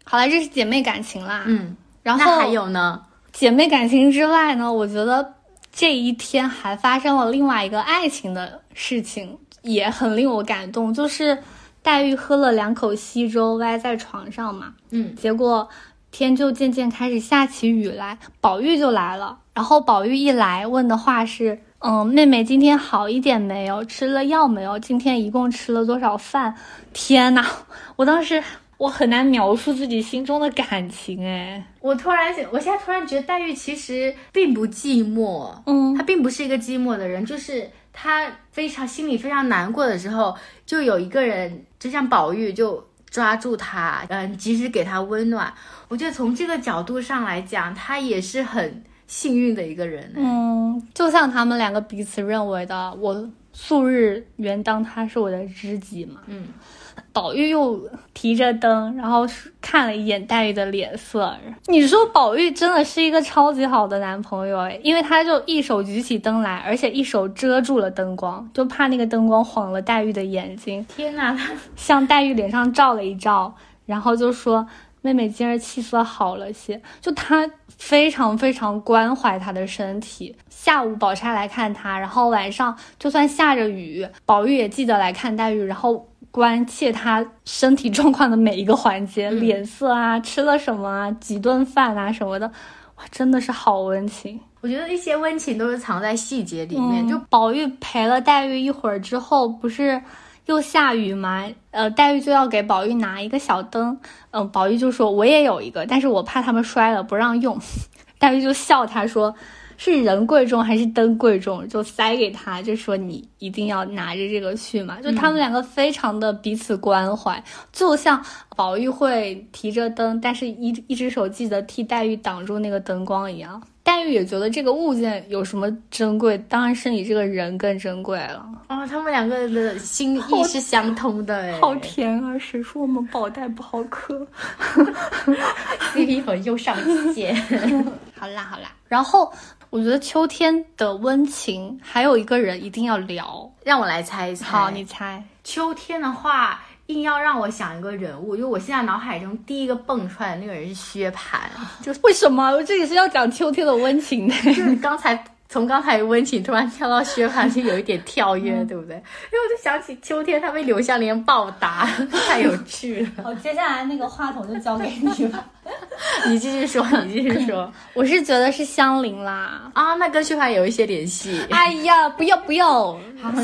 Speaker 1: 好了，这是姐妹感情啦。
Speaker 2: 嗯，
Speaker 1: 然后
Speaker 2: 还有呢？
Speaker 1: 姐妹感情之外呢，我觉得这一天还发生了另外一个爱情的事情，也很令我感动，就是黛玉喝了两口稀粥，歪在床上嘛。
Speaker 2: 嗯，
Speaker 1: 结果。天就渐渐开始下起雨来，宝玉就来了。然后宝玉一来，问的话是：“嗯，妹妹今天好一点没有？吃了药没有？今天一共吃了多少饭？”天哪！*laughs* 我当时我很难描述自己心中的感情哎。
Speaker 2: 我突然想，我现在突然觉得黛玉其实并不寂寞，
Speaker 1: 嗯，
Speaker 2: 她并不是一个寂寞的人，就是她非常心里非常难过的时候，就有一个人，就像宝玉就。抓住他，嗯，及时给他温暖。我觉得从这个角度上来讲，他也是很幸运的一个人。
Speaker 1: 嗯，就像他们两个彼此认为的，我素日原当他是我的知己嘛。
Speaker 2: 嗯。
Speaker 1: 宝玉又提着灯，然后看了一眼黛玉的脸色。你说宝玉真的是一个超级好的男朋友哎，因为他就一手举起灯来，而且一手遮住了灯光，就怕那个灯光晃了黛玉的眼睛。
Speaker 2: 天哪，他
Speaker 1: 向黛玉脸上照了一照，然后就说：“妹妹今儿气色好了些。”就他非常非常关怀她的身体。下午宝钗来看他，然后晚上就算下着雨，宝玉也记得来看黛玉，然后。关切他身体状况的每一个环节，脸色啊，吃了什么啊，几顿饭啊什么的，哇，真的是好温情。
Speaker 2: 我觉得一些温情都是藏在细节里面。就
Speaker 1: 宝玉陪了黛玉一会儿之后，不是又下雨吗？呃，黛玉就要给宝玉拿一个小灯，嗯，宝玉就说我也有一个，但是我怕他们摔了不让用。*laughs* 黛玉就笑他说。是人贵重还是灯贵重？就塞给他，就说你一定要拿着这个去嘛。就他们两个非常的彼此关怀，就像宝玉会提着灯，但是一一只手记得替黛玉挡住那个灯光一样。黛玉也觉得这个物件有什么珍贵，当然是你这个人更珍贵了。
Speaker 2: 哦，他们两个的心意是相通的，哎，
Speaker 1: 好甜啊！谁说我们宝黛不好磕？*laughs* *laughs*
Speaker 2: CP 粉又上线。*laughs*
Speaker 1: 好啦好啦，然后。我觉得秋天的温情，还有一个人一定要聊，
Speaker 2: 让我来猜一猜。
Speaker 1: 好，你猜。
Speaker 2: 秋天的话，硬要让我想一个人物，就我现在脑海中第一个蹦出来的那个人是薛蟠。*laughs*
Speaker 1: 就为什么？我这里是要讲秋天的温情的。
Speaker 2: 就是刚才。从刚才温情突然跳到薛蟠，就有一点跳跃，对不对？因为我就想起秋天他被柳湘莲暴打，*laughs* 太有趣了。*laughs*
Speaker 1: 好，接下来那个话筒就交给你吧。*laughs*
Speaker 2: 你继续说，你继续说。
Speaker 1: 我是觉得是香菱啦。
Speaker 2: 啊，那跟薛蟠有一些联系。
Speaker 1: 哎呀，不要不要！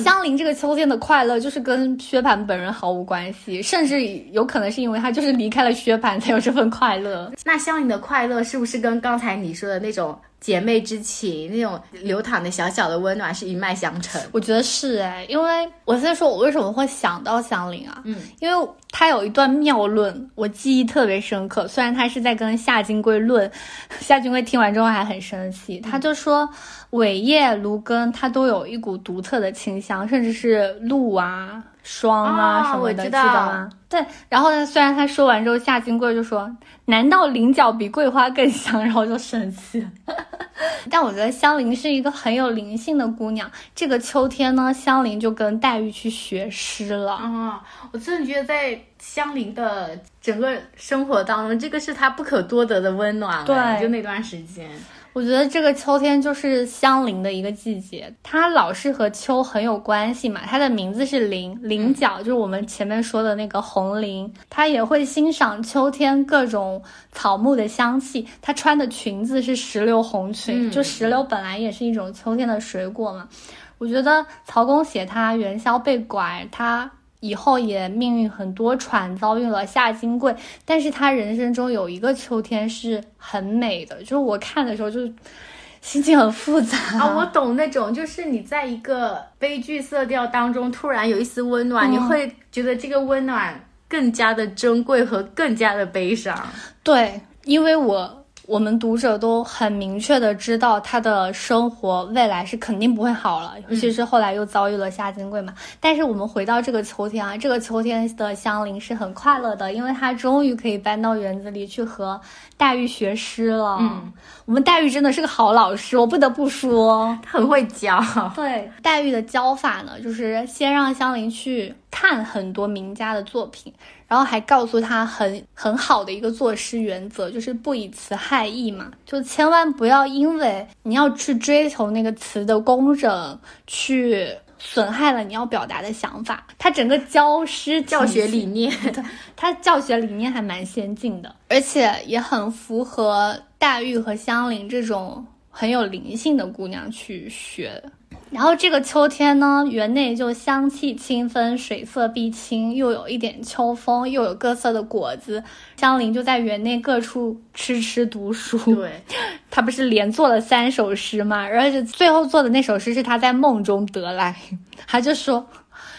Speaker 1: 香菱这个秋天的快乐，就是跟薛蟠本人毫无关系，甚至有可能是因为他就是离开了薛蟠，才有这份快乐。
Speaker 2: 那香菱的快乐是不是跟刚才你说的那种？姐妹之情，那种流淌的小小的温暖是一脉相承。
Speaker 1: 我觉得是哎，因为我先说我为什么会想到香菱啊？
Speaker 2: 嗯，
Speaker 1: 因为她有一段妙论，我记忆特别深刻。虽然她是在跟夏金贵论，*laughs* 夏金贵听完之后还很生气，他就说伟叶、芦根，它都有一股独特的清香，甚至是露啊。霜啊什么的，记得吗？对，然后呢？虽然他说完之后，夏金贵就说：“难道菱角比桂花更香？”然后就生气。*laughs* 但我觉得香菱是一个很有灵性的姑娘。这个秋天呢，香菱就跟黛玉去学诗了。
Speaker 2: 啊，我真的觉得在香菱的整个生活当中，这个是她不可多得的温暖。
Speaker 1: 对，
Speaker 2: 就那段时间。
Speaker 1: 我觉得这个秋天就是香菱的一个季节，它老是和秋很有关系嘛。它的名字是菱，菱角就是我们前面说的那个红菱。它也会欣赏秋天各种草木的香气。它穿的裙子是石榴红裙，就石榴本来也是一种秋天的水果嘛。我觉得曹公写他元宵被拐，他。以后也命运很多舛，遭遇了夏金贵，但是他人生中有一个秋天是很美的，就是我看的时候就心情很复杂
Speaker 2: 啊。我懂那种，就是你在一个悲剧色调当中，突然有一丝温暖，你会觉得这个温暖更加的珍贵和更加的悲伤。
Speaker 1: 对，因为我。我们读者都很明确的知道他的生活未来是肯定不会好了，尤其是后来又遭遇了夏金贵嘛。但是我们回到这个秋天啊，这个秋天的香菱是很快乐的，因为她终于可以搬到园子里去和黛玉学诗了。
Speaker 2: 嗯，
Speaker 1: 我们黛玉真的是个好老师，我不得不说，
Speaker 2: 他很会教。
Speaker 1: 对，黛玉的教法呢，就是先让香菱去看很多名家的作品。然后还告诉他很很好的一个作诗原则，就是不以词害意嘛，就千万不要因为你要去追求那个词的工整，去损害了你要表达的想法。他整个教师
Speaker 2: 教学理念，*laughs*
Speaker 1: 他教学理念还蛮先进的，而且也很符合黛玉和香菱这种很有灵性的姑娘去学。然后这个秋天呢，园内就香气清芬，水色碧青，又有一点秋风，又有各色的果子。香菱就在园内各处痴痴读书。
Speaker 2: 对，*laughs*
Speaker 1: 他不是连做了三首诗吗？而且最后做的那首诗是他在梦中得来，*laughs* 他就说，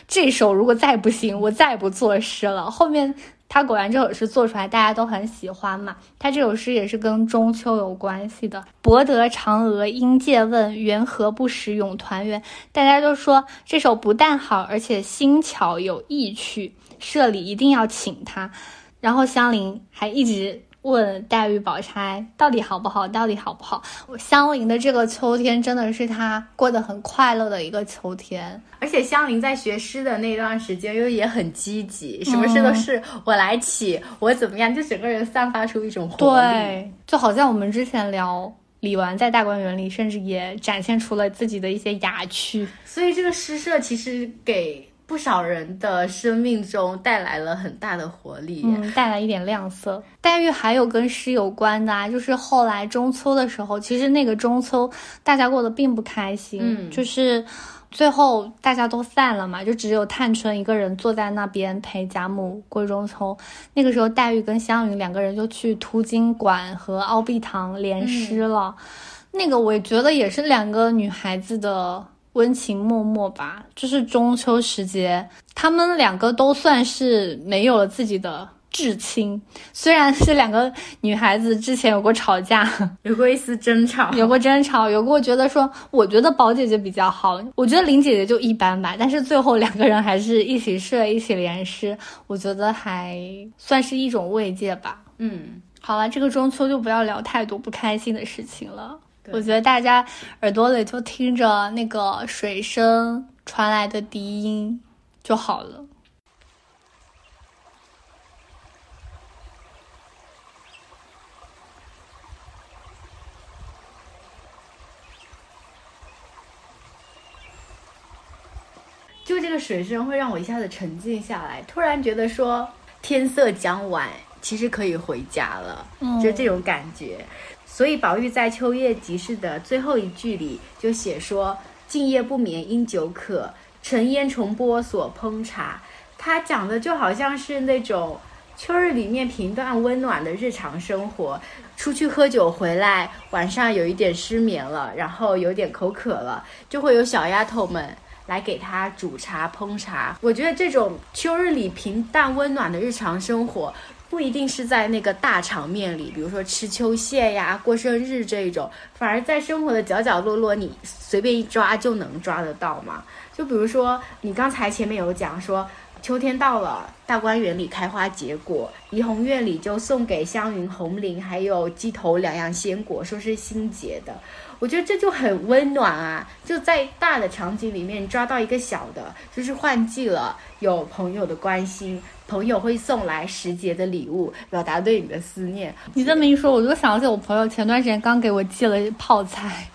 Speaker 1: 这首如果再不行，我再不作诗了。后面。他果然这首诗做出来，大家都很喜欢嘛。他这首诗也是跟中秋有关系的，“博得嫦娥应借问，缘何不识永团圆”。大家都说这首不但好，而且新巧有意趣，社里一定要请他。然后香菱还一直。问黛玉、宝钗到底好不好？到底好不好？香菱的这个秋天真的是她过得很快乐的一个秋天，
Speaker 2: 而且香菱在学诗的那段时间又也很积极，什么事都是我来起，我怎么样，就整个人散发出一种活
Speaker 1: 力。对，就好像我们之前聊李纨在大观园里，甚至也展现出了自己的一些雅趣。
Speaker 2: 所以这个诗社其实给。不少人的生命中带来了很大的活力，
Speaker 1: 嗯，带来一点亮色。黛玉还有跟诗有关的啊，就是后来中秋的时候，其实那个中秋大家过得并不开心，
Speaker 2: 嗯，
Speaker 1: 就是最后大家都散了嘛，就只有探春一个人坐在那边陪贾母过中秋。那个时候，黛玉跟湘云两个人就去图经馆和敖碧堂联诗了，那个我觉得也是两个女孩子的。温情脉脉吧，就是中秋时节，他们两个都算是没有了自己的至亲。虽然是两个女孩子之前有过吵架，*laughs*
Speaker 2: 有过一丝争吵，
Speaker 1: 有过争吵，有过觉得说，我觉得宝姐姐比较好，我觉得林姐姐就一般吧。但是最后两个人还是一起睡，一起联诗，我觉得还算是一种慰藉吧。
Speaker 2: 嗯，
Speaker 1: 好了，这个中秋就不要聊太多不开心的事情了。我觉得大家耳朵里就听着那个水声传来的笛音就好了。
Speaker 2: 就这个水声会让我一下子沉静下来，突然觉得说天色将晚，其实可以回家了，就这种感觉。所以宝玉在《秋夜集市》的最后一句里就写说：“静夜不眠因酒渴，沉烟重播所烹茶。”他讲的就好像是那种秋日里面平淡温暖的日常生活。出去喝酒回来，晚上有一点失眠了，然后有点口渴了，就会有小丫头们来给他煮茶烹茶。我觉得这种秋日里平淡温暖的日常生活。不一定是在那个大场面里，比如说吃秋蟹呀、过生日这一种，反而在生活的角角落落，你随便一抓就能抓得到嘛。就比如说你刚才前面有讲说，秋天到了，大观园里开花结果，怡红院里就送给香云红菱还有鸡头两样鲜果，说是新结的。我觉得这就很温暖啊！就在大的场景里面抓到一个小的，就是换季了，有朋友的关心，朋友会送来时节的礼物，表达对你的思念。
Speaker 1: 你这么一说，我就想起我朋友前段时间刚给我寄了泡菜，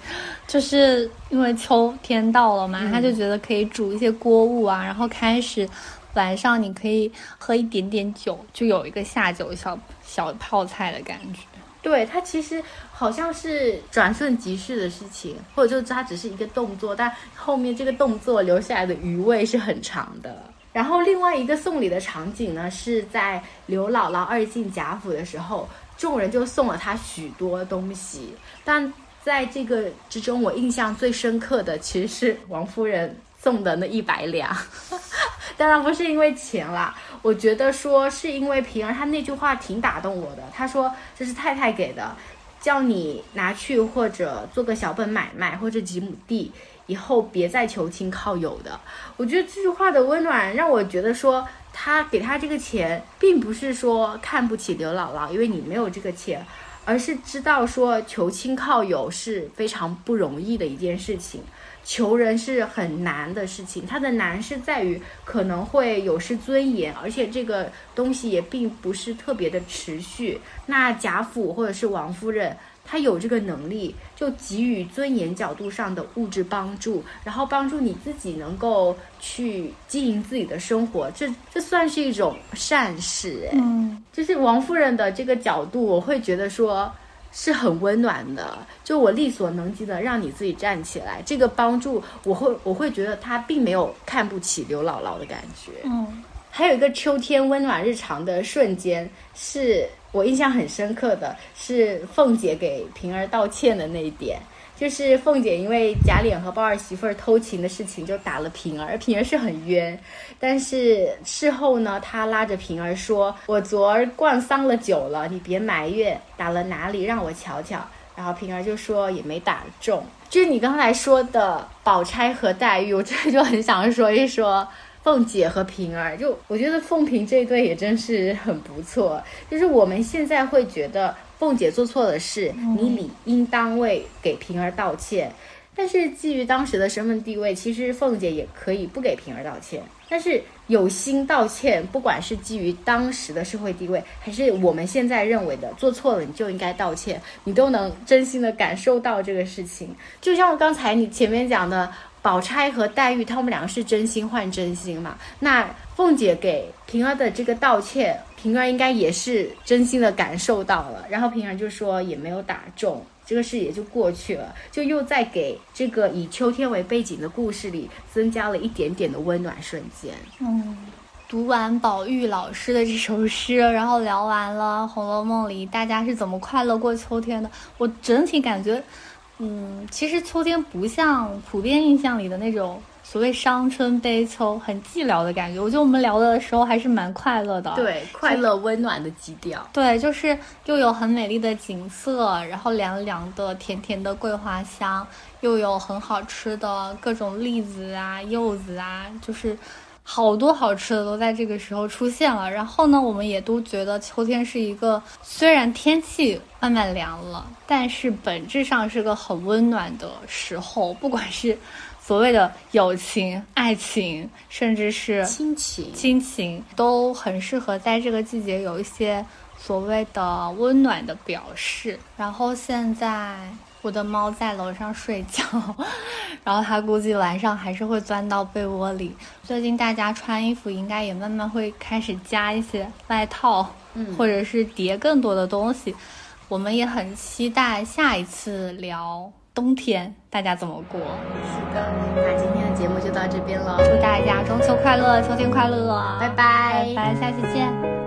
Speaker 1: 就是因为秋天到了嘛，他就觉得可以煮一些锅物啊，然后开始晚上你可以喝一点点酒，就有一个下酒小小泡菜的感觉。
Speaker 2: 对它其实好像是转瞬即逝的事情，或者就是它只是一个动作，但后面这个动作留下来的余味是很长的。然后另外一个送礼的场景呢，是在刘姥姥二进贾府的时候，众人就送了她许多东西，但在这个之中，我印象最深刻的其实是王夫人。送的那一百两，*laughs* 当然不是因为钱啦，我觉得说是因为平儿她那句话挺打动我的。她说这是太太给的，叫你拿去或者做个小本买卖或者几亩地，以后别再求亲靠友的。我觉得这句话的温暖让我觉得说，他给他这个钱，并不是说看不起刘姥姥，因为你没有这个钱。而是知道说求亲靠友是非常不容易的一件事情，求人是很难的事情。它的难是在于可能会有失尊严，而且这个东西也并不是特别的持续。那贾府或者是王夫人。他有这个能力，就给予尊严角度上的物质帮助，然后帮助你自己能够去经营自己的生活，这这算是一种善事哎。
Speaker 1: 嗯，
Speaker 2: 就是王夫人的这个角度，我会觉得说是很温暖的，就我力所能及的让你自己站起来，这个帮助我会我会觉得他并没有看不起刘姥姥的感觉。
Speaker 1: 嗯，
Speaker 2: 还有一个秋天温暖日常的瞬间是。我印象很深刻的是凤姐给平儿道歉的那一点，就是凤姐因为贾琏和鲍二媳妇儿偷情的事情就打了平儿，平儿是很冤，但是事后呢，她拉着平儿说：“我昨儿灌丧了酒了，你别埋怨，打了哪里让我瞧瞧。”然后平儿就说也没打中。就是你刚才说的宝钗和黛玉，我这就很想说一说。凤姐和平儿，就我觉得凤平这一对也真是很不错。就是我们现在会觉得凤姐做错了事，你理应当为给平儿道歉。但是基于当时的身份地位，其实凤姐也可以不给平儿道歉。但是有心道歉，不管是基于当时的社会地位，还是我们现在认为的做错了你就应该道歉，你都能真心的感受到这个事情。就像我刚才你前面讲的。宝钗和黛玉，他们两个是真心换真心嘛？那凤姐给平儿的这个道歉，平儿应该也是真心的感受到了。然后平儿就说也没有打中，这个事也就过去了，就又在给这个以秋天为背景的故事里增加了一点点的温暖瞬间。
Speaker 1: 嗯，读完宝玉老师的这首诗，然后聊完了《红楼梦》里大家是怎么快乐过秋天的，我整体感觉。嗯，其实秋天不像普遍印象里的那种所谓伤春悲秋、很寂寥的感觉。我觉得我们聊的时候还是蛮快乐的，
Speaker 2: 对，快乐温暖的基调。
Speaker 1: 对，就是又有很美丽的景色，然后凉凉的、甜甜的桂花香，又有很好吃的各种栗子啊、柚子啊，就是。好多好吃的都在这个时候出现了，然后呢，我们也都觉得秋天是一个虽然天气慢慢凉了，但是本质上是个很温暖的时候。不管是所谓的友情、爱情，甚至是 *laughs*
Speaker 2: 亲情，
Speaker 1: 亲情都很适合在这个季节有一些所谓的温暖的表示。然后现在。我的猫在楼上睡觉，*laughs* 然后它估计晚上还是会钻到被窝里。最近大家穿衣服应该也慢慢会开始加一些外套，
Speaker 2: 嗯，
Speaker 1: 或者是叠更多的东西。我们也很期待下一次聊冬天大家怎么过。
Speaker 2: 是的，那今天的节目就到这边了，
Speaker 1: 祝大家中秋快乐，秋天快乐，
Speaker 2: 拜拜，
Speaker 1: 拜拜，下期见。